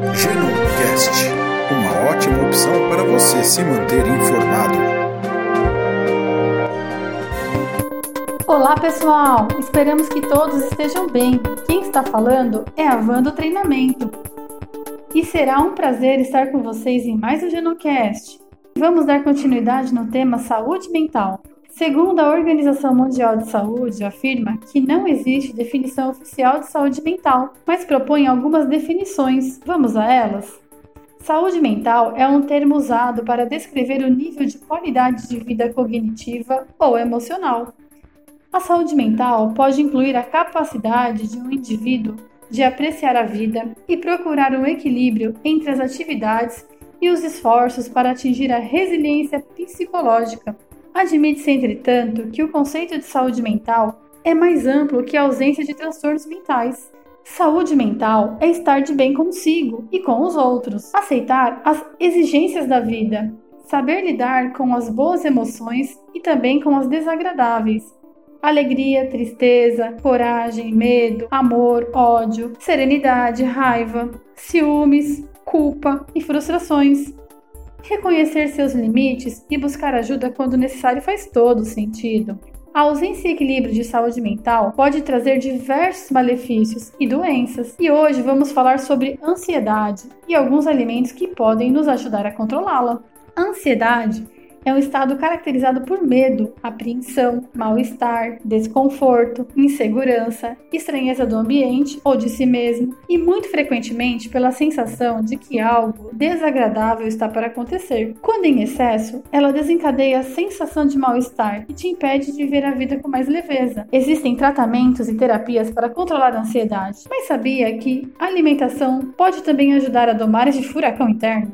Genomcast, uma ótima opção para você se manter informado. Olá pessoal, esperamos que todos estejam bem. Quem está falando é a Van do Treinamento. E será um prazer estar com vocês em mais um Genocast. Vamos dar continuidade no tema saúde mental. Segundo a Organização Mundial de Saúde, afirma que não existe definição oficial de saúde mental, mas propõe algumas definições. Vamos a elas? Saúde mental é um termo usado para descrever o nível de qualidade de vida cognitiva ou emocional. A saúde mental pode incluir a capacidade de um indivíduo de apreciar a vida e procurar um equilíbrio entre as atividades e os esforços para atingir a resiliência psicológica Admite-se, entretanto, que o conceito de saúde mental é mais amplo que a ausência de transtornos mentais. Saúde mental é estar de bem consigo e com os outros, aceitar as exigências da vida, saber lidar com as boas emoções e também com as desagradáveis. Alegria, tristeza, coragem, medo, amor, ódio, serenidade, raiva, ciúmes, culpa e frustrações. Reconhecer seus limites e buscar ajuda quando necessário faz todo sentido. A ausência e equilíbrio de saúde mental pode trazer diversos malefícios e doenças, e hoje vamos falar sobre ansiedade e alguns alimentos que podem nos ajudar a controlá-la. Ansiedade é um estado caracterizado por medo, apreensão, mal-estar, desconforto, insegurança, estranheza do ambiente ou de si mesmo, e muito frequentemente pela sensação de que algo desagradável está para acontecer. Quando em excesso, ela desencadeia a sensação de mal-estar e te impede de viver a vida com mais leveza. Existem tratamentos e terapias para controlar a ansiedade, mas sabia que a alimentação pode também ajudar a domar esse furacão interno?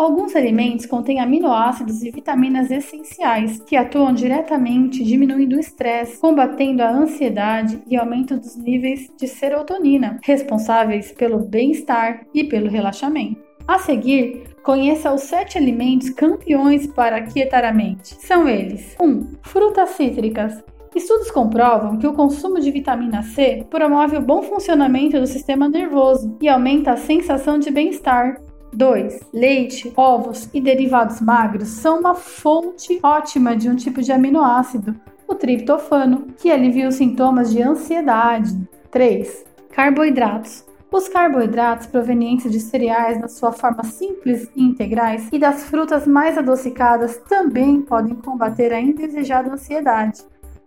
Alguns alimentos contêm aminoácidos e vitaminas essenciais que atuam diretamente diminuindo o estresse, combatendo a ansiedade e aumento dos níveis de serotonina, responsáveis pelo bem-estar e pelo relaxamento. A seguir, conheça os sete alimentos campeões para aquietar a mente. São eles: 1. Um, frutas cítricas. Estudos comprovam que o consumo de vitamina C promove o bom funcionamento do sistema nervoso e aumenta a sensação de bem-estar, 2. Leite, ovos e derivados magros são uma fonte ótima de um tipo de aminoácido, o triptofano, que alivia os sintomas de ansiedade. 3. Carboidratos. Os carboidratos provenientes de cereais na sua forma simples e integrais e das frutas mais adocicadas também podem combater a indesejada ansiedade.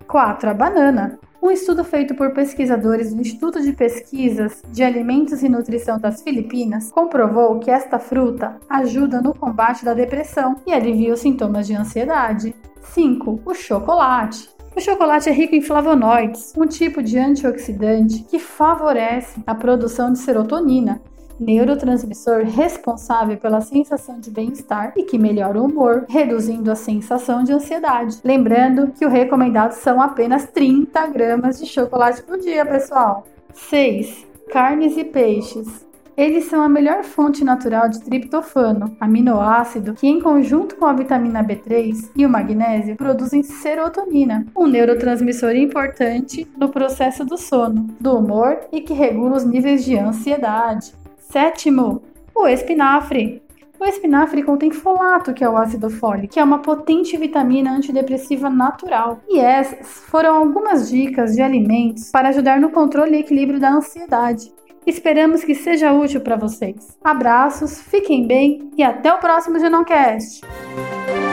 4. A banana. Um estudo feito por pesquisadores do Instituto de Pesquisas de Alimentos e Nutrição das Filipinas comprovou que esta fruta ajuda no combate da depressão e alivia os sintomas de ansiedade. 5. O chocolate. O chocolate é rico em flavonoides, um tipo de antioxidante que favorece a produção de serotonina, neurotransmissor responsável pela sensação de bem-estar e que melhora o humor, reduzindo a sensação de ansiedade. Lembrando que o recomendado são apenas 30 gramas de chocolate por dia, pessoal. 6. Carnes e peixes. Eles são a melhor fonte natural de triptofano, aminoácido que, em conjunto com a vitamina B3 e o magnésio, produzem serotonina, um neurotransmissor importante no processo do sono, do humor e que regula os níveis de ansiedade. Sétimo, o espinafre. O espinafre contém folato, que é o ácido fólico, que é uma potente vitamina antidepressiva natural. E essas foram algumas dicas de alimentos para ajudar no controle e equilíbrio da ansiedade. Esperamos que seja útil para vocês. Abraços, fiquem bem e até o próximo Genoncast.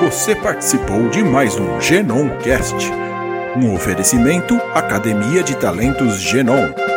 Você participou de mais um Genoncast, um oferecimento Academia de Talentos Genon.